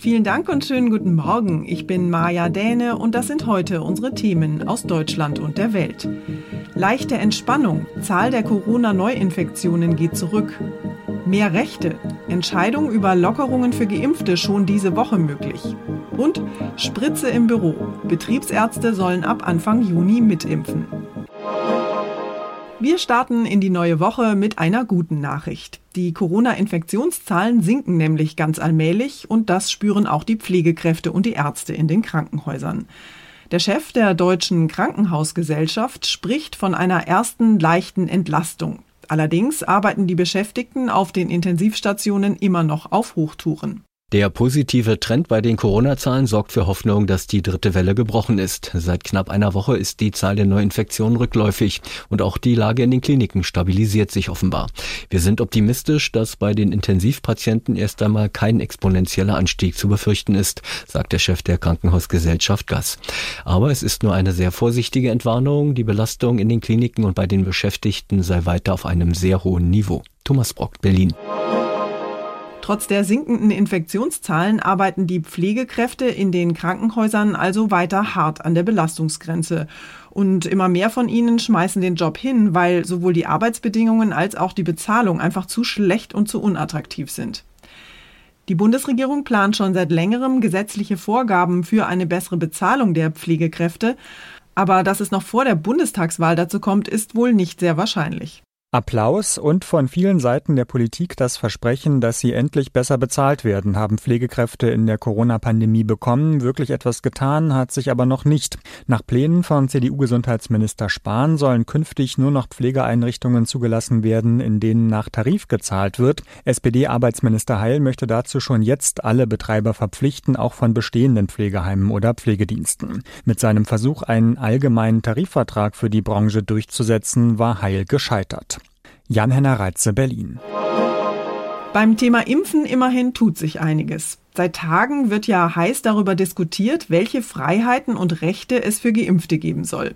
Vielen Dank und schönen guten Morgen. Ich bin Maja Däne und das sind heute unsere Themen aus Deutschland und der Welt. Leichte Entspannung. Zahl der Corona-Neuinfektionen geht zurück. Mehr Rechte. Entscheidung über Lockerungen für Geimpfte schon diese Woche möglich. Und Spritze im Büro. Betriebsärzte sollen ab Anfang Juni mitimpfen. Wir starten in die neue Woche mit einer guten Nachricht. Die Corona-Infektionszahlen sinken nämlich ganz allmählich und das spüren auch die Pflegekräfte und die Ärzte in den Krankenhäusern. Der Chef der Deutschen Krankenhausgesellschaft spricht von einer ersten leichten Entlastung. Allerdings arbeiten die Beschäftigten auf den Intensivstationen immer noch auf Hochtouren. Der positive Trend bei den Corona-Zahlen sorgt für Hoffnung, dass die dritte Welle gebrochen ist. Seit knapp einer Woche ist die Zahl der Neuinfektionen rückläufig und auch die Lage in den Kliniken stabilisiert sich offenbar. Wir sind optimistisch, dass bei den Intensivpatienten erst einmal kein exponentieller Anstieg zu befürchten ist, sagt der Chef der Krankenhausgesellschaft Gass. Aber es ist nur eine sehr vorsichtige Entwarnung. Die Belastung in den Kliniken und bei den Beschäftigten sei weiter auf einem sehr hohen Niveau. Thomas Brock, Berlin. Trotz der sinkenden Infektionszahlen arbeiten die Pflegekräfte in den Krankenhäusern also weiter hart an der Belastungsgrenze. Und immer mehr von ihnen schmeißen den Job hin, weil sowohl die Arbeitsbedingungen als auch die Bezahlung einfach zu schlecht und zu unattraktiv sind. Die Bundesregierung plant schon seit längerem gesetzliche Vorgaben für eine bessere Bezahlung der Pflegekräfte. Aber dass es noch vor der Bundestagswahl dazu kommt, ist wohl nicht sehr wahrscheinlich. Applaus und von vielen Seiten der Politik das Versprechen, dass sie endlich besser bezahlt werden, haben Pflegekräfte in der Corona-Pandemie bekommen. Wirklich etwas getan hat sich aber noch nicht. Nach Plänen von CDU-Gesundheitsminister Spahn sollen künftig nur noch Pflegeeinrichtungen zugelassen werden, in denen nach Tarif gezahlt wird. SPD-Arbeitsminister Heil möchte dazu schon jetzt alle Betreiber verpflichten, auch von bestehenden Pflegeheimen oder Pflegediensten. Mit seinem Versuch, einen allgemeinen Tarifvertrag für die Branche durchzusetzen, war Heil gescheitert. Jan-Henner Reitze, Berlin. Beim Thema Impfen immerhin tut sich einiges. Seit Tagen wird ja heiß darüber diskutiert, welche Freiheiten und Rechte es für Geimpfte geben soll.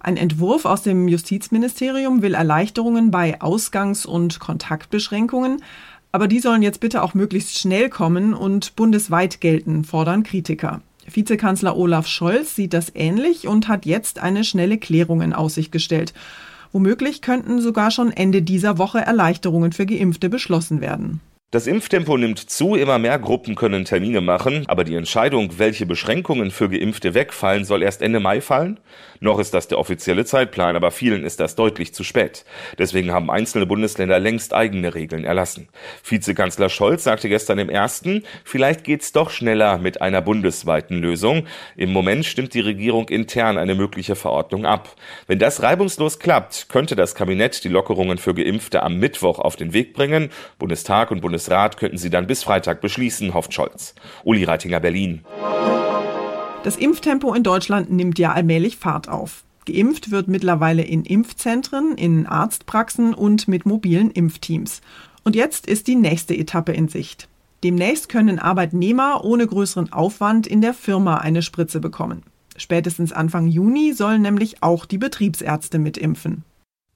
Ein Entwurf aus dem Justizministerium will Erleichterungen bei Ausgangs- und Kontaktbeschränkungen, aber die sollen jetzt bitte auch möglichst schnell kommen und bundesweit gelten, fordern Kritiker. Vizekanzler Olaf Scholz sieht das ähnlich und hat jetzt eine schnelle Klärung in Aussicht gestellt. Womöglich könnten sogar schon Ende dieser Woche Erleichterungen für Geimpfte beschlossen werden. Das Impftempo nimmt zu, immer mehr Gruppen können Termine machen, aber die Entscheidung, welche Beschränkungen für Geimpfte wegfallen, soll erst Ende Mai fallen? Noch ist das der offizielle Zeitplan, aber vielen ist das deutlich zu spät. Deswegen haben einzelne Bundesländer längst eigene Regeln erlassen. Vizekanzler Scholz sagte gestern im ersten, vielleicht geht's doch schneller mit einer bundesweiten Lösung. Im Moment stimmt die Regierung intern eine mögliche Verordnung ab. Wenn das reibungslos klappt, könnte das Kabinett die Lockerungen für Geimpfte am Mittwoch auf den Weg bringen. Bundestag und Bundes Bundesrat könnten sie dann bis Freitag beschließen, hofft Scholz. Uli Reitinger, Berlin. Das Impftempo in Deutschland nimmt ja allmählich Fahrt auf. Geimpft wird mittlerweile in Impfzentren, in Arztpraxen und mit mobilen Impfteams. Und jetzt ist die nächste Etappe in Sicht. Demnächst können Arbeitnehmer ohne größeren Aufwand in der Firma eine Spritze bekommen. Spätestens Anfang Juni sollen nämlich auch die Betriebsärzte mitimpfen.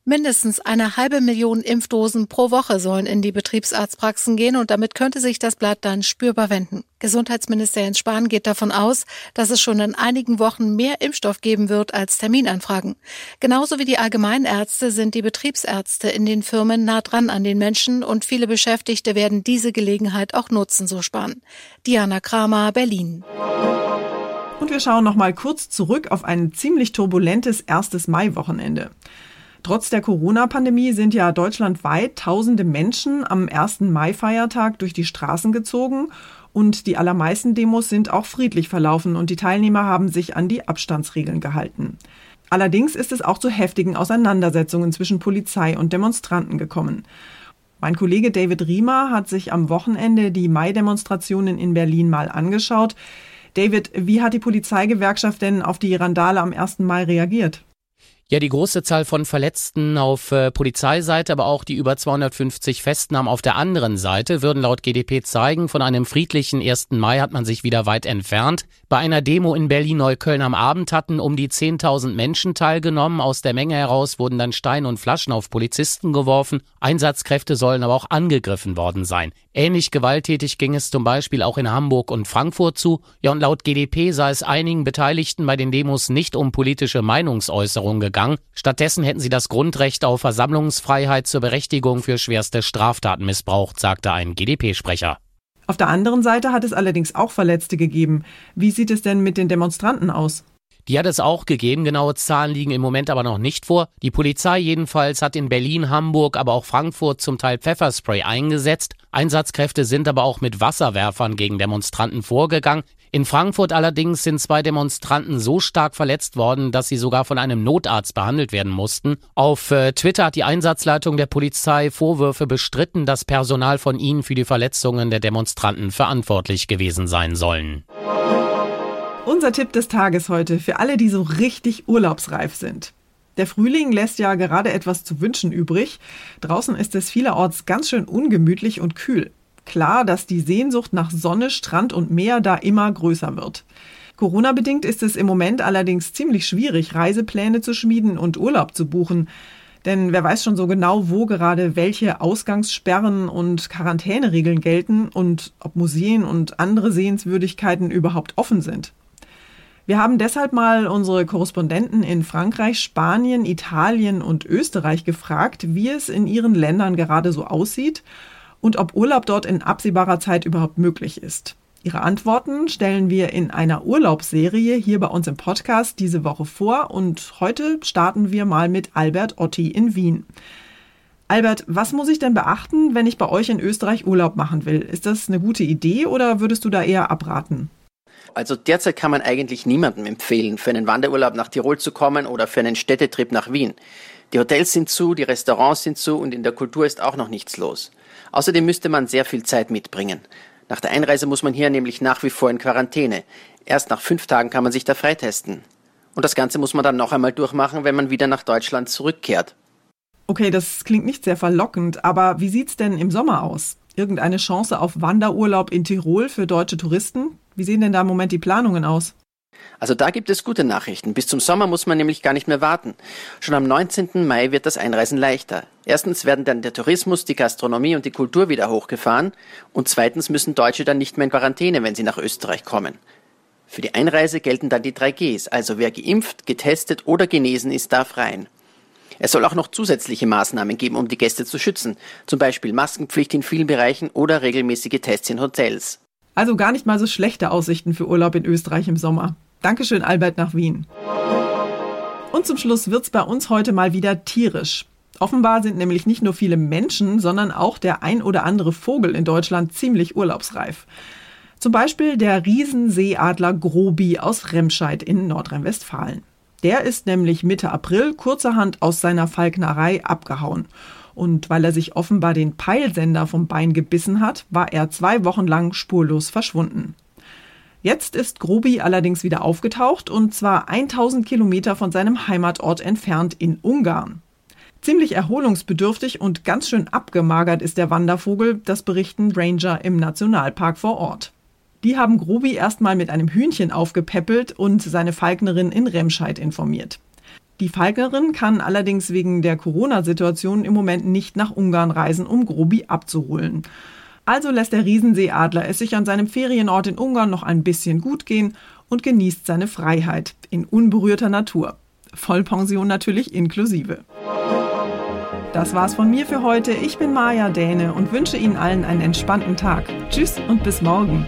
Mindestens eine halbe Million Impfdosen pro Woche sollen in die Betriebsarztpraxen gehen und damit könnte sich das Blatt dann spürbar wenden. Gesundheitsminister Jens Spahn geht davon aus, dass es schon in einigen Wochen mehr Impfstoff geben wird als Terminanfragen. Genauso wie die Allgemeinärzte sind die Betriebsärzte in den Firmen nah dran an den Menschen und viele Beschäftigte werden diese Gelegenheit auch nutzen, so Spahn. Diana Kramer, Berlin. Und wir schauen noch mal kurz zurück auf ein ziemlich turbulentes erstes Mai-Wochenende. Trotz der Corona-Pandemie sind ja deutschlandweit tausende Menschen am 1. Mai-Feiertag durch die Straßen gezogen und die allermeisten Demos sind auch friedlich verlaufen und die Teilnehmer haben sich an die Abstandsregeln gehalten. Allerdings ist es auch zu heftigen Auseinandersetzungen zwischen Polizei und Demonstranten gekommen. Mein Kollege David Riemer hat sich am Wochenende die Mai-Demonstrationen in Berlin mal angeschaut. David, wie hat die Polizeigewerkschaft denn auf die Randale am 1. Mai reagiert? Ja, die große Zahl von Verletzten auf äh, Polizeiseite, aber auch die über 250 Festnahmen auf der anderen Seite würden laut GDP zeigen, von einem friedlichen 1. Mai hat man sich wieder weit entfernt. Bei einer Demo in Berlin-Neukölln am Abend hatten um die 10.000 Menschen teilgenommen. Aus der Menge heraus wurden dann Steine und Flaschen auf Polizisten geworfen. Einsatzkräfte sollen aber auch angegriffen worden sein. Ähnlich gewalttätig ging es zum Beispiel auch in Hamburg und Frankfurt zu. Ja, und laut GDP sei es einigen Beteiligten bei den Demos nicht um politische Meinungsäußerung gegangen gegangen. Stattdessen hätten sie das Grundrecht auf Versammlungsfreiheit zur Berechtigung für schwerste Straftaten missbraucht, sagte ein GdP-Sprecher. Auf der anderen Seite hat es allerdings auch Verletzte gegeben. Wie sieht es denn mit den Demonstranten aus? Die hat es auch gegeben, genaue Zahlen liegen im Moment aber noch nicht vor. Die Polizei jedenfalls hat in Berlin, Hamburg, aber auch Frankfurt zum Teil Pfefferspray eingesetzt. Einsatzkräfte sind aber auch mit Wasserwerfern gegen Demonstranten vorgegangen. In Frankfurt allerdings sind zwei Demonstranten so stark verletzt worden, dass sie sogar von einem Notarzt behandelt werden mussten. Auf äh, Twitter hat die Einsatzleitung der Polizei Vorwürfe bestritten, dass Personal von ihnen für die Verletzungen der Demonstranten verantwortlich gewesen sein sollen. Unser Tipp des Tages heute für alle, die so richtig urlaubsreif sind. Der Frühling lässt ja gerade etwas zu wünschen übrig. Draußen ist es vielerorts ganz schön ungemütlich und kühl. Klar, dass die Sehnsucht nach Sonne, Strand und Meer da immer größer wird. Corona-bedingt ist es im Moment allerdings ziemlich schwierig, Reisepläne zu schmieden und Urlaub zu buchen. Denn wer weiß schon so genau, wo gerade welche Ausgangssperren und Quarantäneregeln gelten und ob Museen und andere Sehenswürdigkeiten überhaupt offen sind. Wir haben deshalb mal unsere Korrespondenten in Frankreich, Spanien, Italien und Österreich gefragt, wie es in ihren Ländern gerade so aussieht und ob Urlaub dort in absehbarer Zeit überhaupt möglich ist. Ihre Antworten stellen wir in einer Urlaubsserie hier bei uns im Podcast diese Woche vor und heute starten wir mal mit Albert Otti in Wien. Albert, was muss ich denn beachten, wenn ich bei euch in Österreich Urlaub machen will? Ist das eine gute Idee oder würdest du da eher abraten? Also derzeit kann man eigentlich niemandem empfehlen, für einen Wanderurlaub nach Tirol zu kommen oder für einen Städtetrip nach Wien. Die Hotels sind zu, die Restaurants sind zu und in der Kultur ist auch noch nichts los. Außerdem müsste man sehr viel Zeit mitbringen. Nach der Einreise muss man hier nämlich nach wie vor in Quarantäne. Erst nach fünf Tagen kann man sich da freitesten. Und das Ganze muss man dann noch einmal durchmachen, wenn man wieder nach Deutschland zurückkehrt. Okay, das klingt nicht sehr verlockend, aber wie sieht's denn im Sommer aus? Irgendeine Chance auf Wanderurlaub in Tirol für deutsche Touristen? Wie sehen denn da im Moment die Planungen aus? Also da gibt es gute Nachrichten. Bis zum Sommer muss man nämlich gar nicht mehr warten. Schon am 19. Mai wird das Einreisen leichter. Erstens werden dann der Tourismus, die Gastronomie und die Kultur wieder hochgefahren und zweitens müssen Deutsche dann nicht mehr in Quarantäne, wenn sie nach Österreich kommen. Für die Einreise gelten dann die 3 Gs, also wer geimpft, getestet oder genesen ist, darf rein. Es soll auch noch zusätzliche Maßnahmen geben, um die Gäste zu schützen, zum Beispiel Maskenpflicht in vielen Bereichen oder regelmäßige Tests in Hotels. Also gar nicht mal so schlechte Aussichten für Urlaub in Österreich im Sommer. Dankeschön, Albert, nach Wien. Und zum Schluss wird's bei uns heute mal wieder tierisch. Offenbar sind nämlich nicht nur viele Menschen, sondern auch der ein oder andere Vogel in Deutschland ziemlich urlaubsreif. Zum Beispiel der Riesenseeadler Grobi aus Remscheid in Nordrhein-Westfalen. Der ist nämlich Mitte April kurzerhand aus seiner Falknerei abgehauen. Und weil er sich offenbar den Peilsender vom Bein gebissen hat, war er zwei Wochen lang spurlos verschwunden. Jetzt ist Grobi allerdings wieder aufgetaucht und zwar 1000 Kilometer von seinem Heimatort entfernt in Ungarn. Ziemlich erholungsbedürftig und ganz schön abgemagert ist der Wandervogel, das berichten Ranger im Nationalpark vor Ort. Die haben Grobi erstmal mit einem Hühnchen aufgepäppelt und seine Falknerin in Remscheid informiert. Die Falknerin kann allerdings wegen der Corona-Situation im Moment nicht nach Ungarn reisen, um Grobi abzuholen. Also lässt der Riesenseeadler es sich an seinem Ferienort in Ungarn noch ein bisschen gut gehen und genießt seine Freiheit in unberührter Natur. Vollpension natürlich inklusive. Das war's von mir für heute. Ich bin Maja Däne und wünsche Ihnen allen einen entspannten Tag. Tschüss und bis morgen.